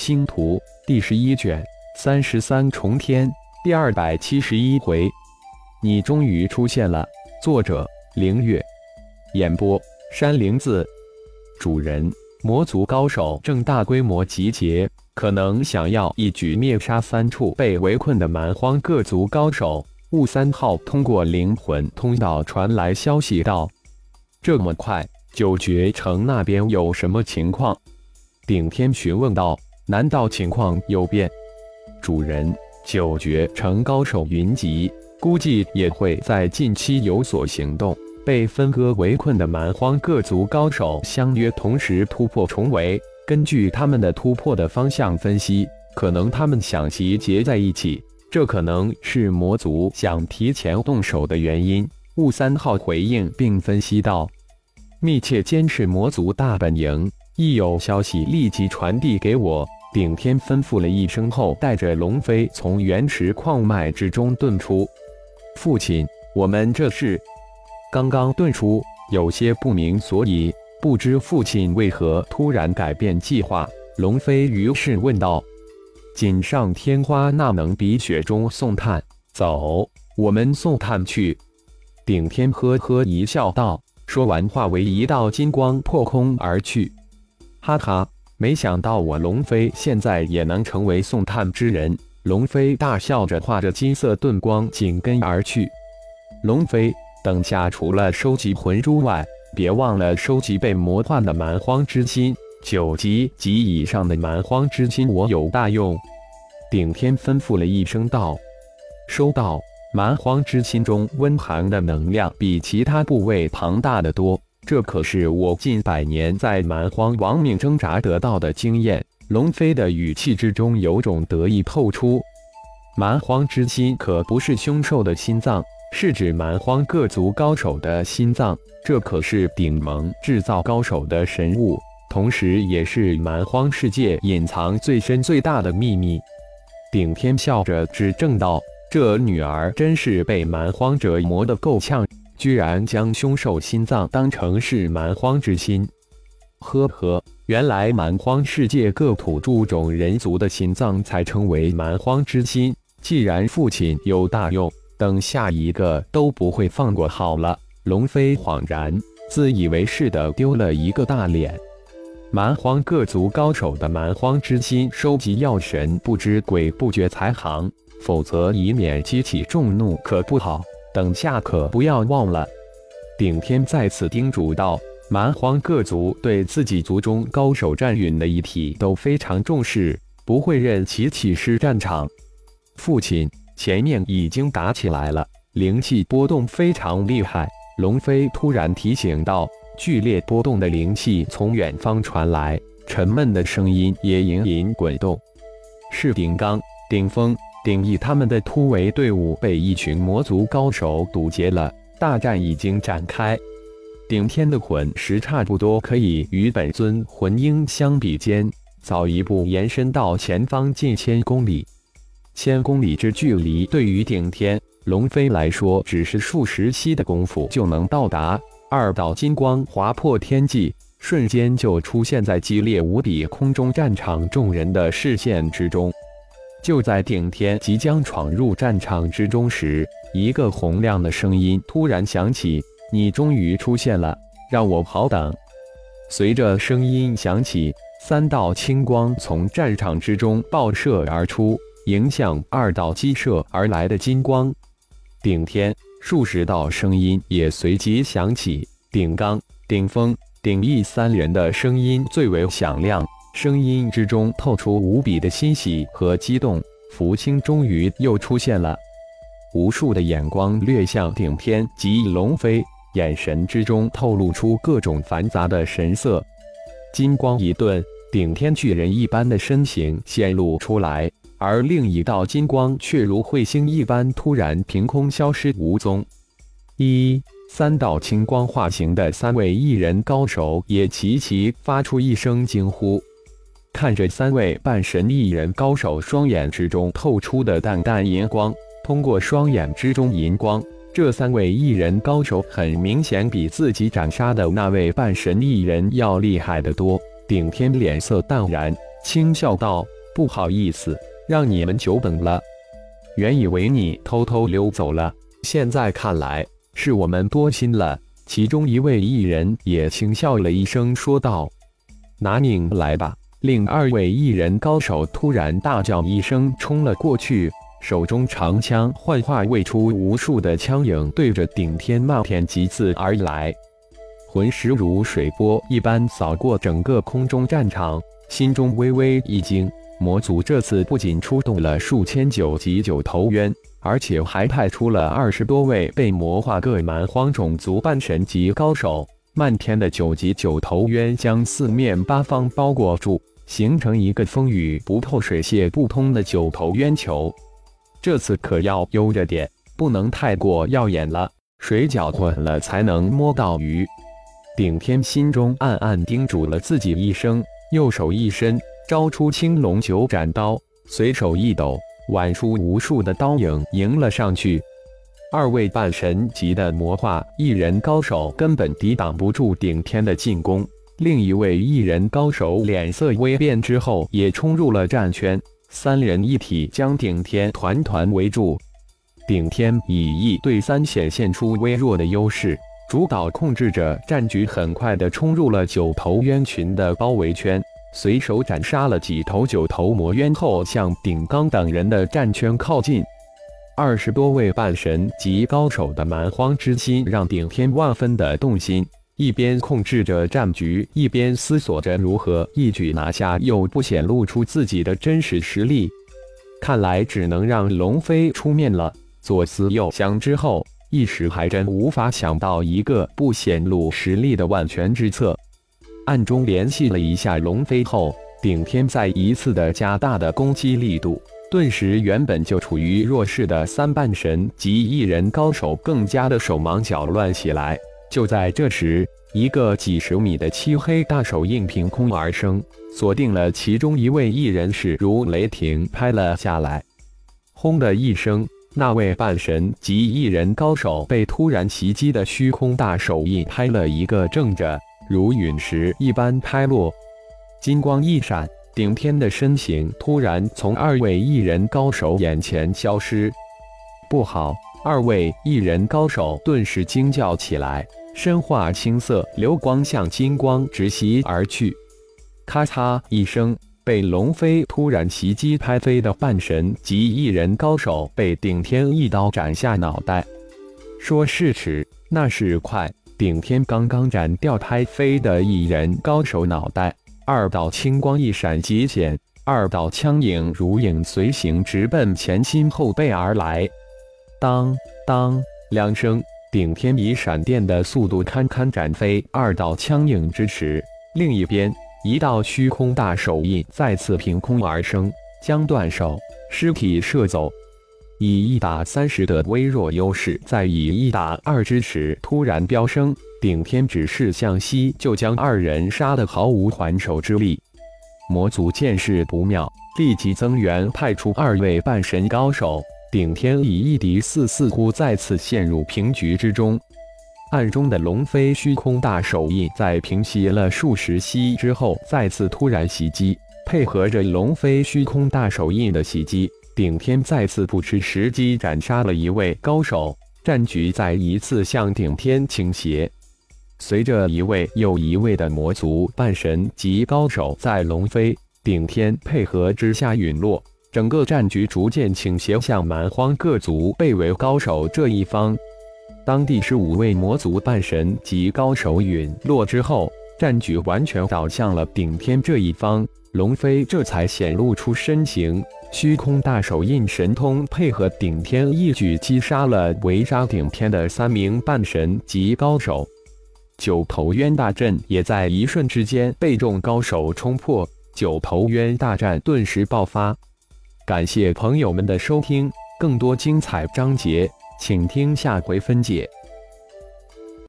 星图第十一卷三十三重天第二百七十一回，你终于出现了。作者：凌月，演播：山灵子。主人：魔族高手正大规模集结，可能想要一举灭杀三处被围困的蛮荒各族高手。雾三号通过灵魂通道传来消息道：“这么快，九绝城那边有什么情况？”顶天询问道。难道情况有变？主人，九绝城高手云集，估计也会在近期有所行动。被分割围困的蛮荒各族高手相约同时突破重围。根据他们的突破的方向分析，可能他们想集结在一起，这可能是魔族想提前动手的原因。雾三号回应并分析道：“密切监视魔族大本营，一有消息立即传递给我。”顶天吩咐了一声后，带着龙飞从原石矿脉之中遁出。父亲，我们这是刚刚遁出，有些不明所以，不知父亲为何突然改变计划。龙飞于是问道：“锦上添花，那能比雪中送炭？走，我们送炭去。”顶天呵呵一笑，道：“说完，化为一道金光破空而去。”哈哈。没想到我龙飞现在也能成为送炭之人。龙飞大笑着，化着金色盾光紧跟而去。龙飞，等下除了收集魂珠外，别忘了收集被魔化的蛮荒之心。九级及以上的蛮荒之心，我有大用。顶天吩咐了一声道：“收到。”蛮荒之心中温寒的能量比其他部位庞大的多。这可是我近百年在蛮荒亡命挣扎得到的经验。龙飞的语气之中有种得意透出。蛮荒之心可不是凶兽的心脏，是指蛮荒各族高手的心脏。这可是顶盟制造高手的神物，同时也是蛮荒世界隐藏最深最大的秘密。顶天笑着指正道：“这女儿真是被蛮荒折磨得够呛。”居然将凶兽心脏当成是蛮荒之心，呵呵，原来蛮荒世界各土著种人族的心脏才称为蛮荒之心。既然父亲有大用，等下一个都不会放过。好了，龙飞恍然，自以为是的丢了一个大脸。蛮荒各族高手的蛮荒之心收集药神，不知鬼不觉才行，否则以免激起众怒，可不好。等下可不要忘了，顶天再次叮嘱道：“蛮荒各族对自己族中高手占允的遗体都非常重视，不会任其起尸战场。”父亲，前面已经打起来了，灵气波动非常厉害。龙飞突然提醒道：“剧烈波动的灵气从远方传来，沉闷的声音也隐隐滚动。”是顶刚、顶峰。顶义他们的突围队伍被一群魔族高手堵截了，大战已经展开。顶天的魂石差不多可以与本尊魂婴相比肩，早一步延伸到前方近千公里。千公里之距离，对于顶天龙飞来说，只是数十息的功夫就能到达。二道金光划破天际，瞬间就出现在激烈无比空中战场众人的视线之中。就在顶天即将闯入战场之中时，一个洪亮的声音突然响起：“你终于出现了，让我好等。”随着声音响起，三道青光从战场之中爆射而出，迎向二道激射而来的金光。顶天数十道声音也随即响起，顶刚、顶峰、顶义三人的声音最为响亮。声音之中透出无比的欣喜和激动。福星终于又出现了，无数的眼光掠向顶天及龙飞，眼神之中透露出各种繁杂的神色。金光一顿，顶天巨人一般的身形显露出来，而另一道金光却如彗星一般突然凭空消失无踪。一三道青光化形的三位异人高手也齐齐发出一声惊呼。看着三位半神异人高手双眼之中透出的淡淡银光，通过双眼之中银光，这三位异人高手很明显比自己斩杀的那位半神异人要厉害得多。顶天脸色淡然，轻笑道：“不好意思，让你们久等了。原以为你偷偷溜走了，现在看来是我们多心了。”其中一位艺人也轻笑了一声，说道：“拿命来吧！”另二位异人高手突然大叫一声，冲了过去，手中长枪幻化未出无数的枪影，对着顶天漫天疾刺而来，魂石如水波一般扫过整个空中战场，心中微微一惊。魔族这次不仅出动了数千九级九头渊。而且还派出了二十多位被魔化各蛮荒种族半神级高手，漫天的九级九头渊将四面八方包裹住，形成一个风雨不透、水泄不通的九头渊球。这次可要悠着点，不能太过耀眼了，水饺混了才能摸到鱼。顶天心中暗暗叮嘱了自己一声，右手一伸，招出青龙九斩刀，随手一抖。挽出无数的刀影迎了上去，二位半神级的魔化艺人高手根本抵挡不住顶天的进攻。另一位艺人高手脸色微变之后，也冲入了战圈，三人一体将顶天团团围住。顶天以一对三显现出微弱的优势，主导控制着战局，很快的冲入了九头渊群的包围圈。随手斩杀了几头九头魔渊后，向顶刚等人的战圈靠近。二十多位半神级高手的蛮荒之心，让顶天万分的动心。一边控制着战局，一边思索着如何一举拿下，又不显露出自己的真实实力。看来只能让龙飞出面了。左思右想之后，一时还真无法想到一个不显露实力的万全之策。暗中联系了一下龙飞后，顶天再一次的加大的攻击力度，顿时原本就处于弱势的三半神及一人高手更加的手忙脚乱起来。就在这时，一个几十米的漆黑大手印凭空而生，锁定了其中一位艺人，是如雷霆拍了下来。轰的一声，那位半神及一人高手被突然袭击的虚空大手印拍了一个正着。如陨石一般拍落，金光一闪，顶天的身形突然从二位艺人高手眼前消失。不好！二位艺人高手顿时惊叫起来，身化青色流光，向金光直袭而去。咔嚓一声，被龙飞突然袭击拍飞的半神及艺人高手被顶天一刀斩下脑袋。说是迟，那是快。顶天刚刚斩掉拍飞的一人高手脑袋，二道青光一闪即现，二道枪影如影随形，直奔前心后背而来。当当两声，顶天以闪电的速度堪堪斩飞二道枪影之时，另一边一道虚空大手印再次凭空而生，将断手尸体射走。以一打三十的微弱优势，在以一打二之时突然飙升，顶天只是向西就将二人杀得毫无还手之力。魔族见势不妙，立即增援，派出二位半神高手。顶天以一敌四，似乎再次陷入平局之中。暗中的龙飞虚空大手印在平息了数十息之后，再次突然袭击，配合着龙飞虚空大手印的袭击。顶天再次不失时机斩杀了一位高手，战局再一次向顶天倾斜。随着一位又一位的魔族半神级高手在龙飞、顶天配合之下陨落，整个战局逐渐倾斜向蛮荒各族被围高手这一方。当第十五位魔族半神级高手陨落之后，战局完全倒向了顶天这一方。龙飞这才显露出身形。虚空大手印神通配合顶天一举击杀了围杀顶天的三名半神级高手，九头渊大阵也在一瞬之间被众高手冲破，九头渊大战顿时爆发。感谢朋友们的收听，更多精彩章节，请听下回分解。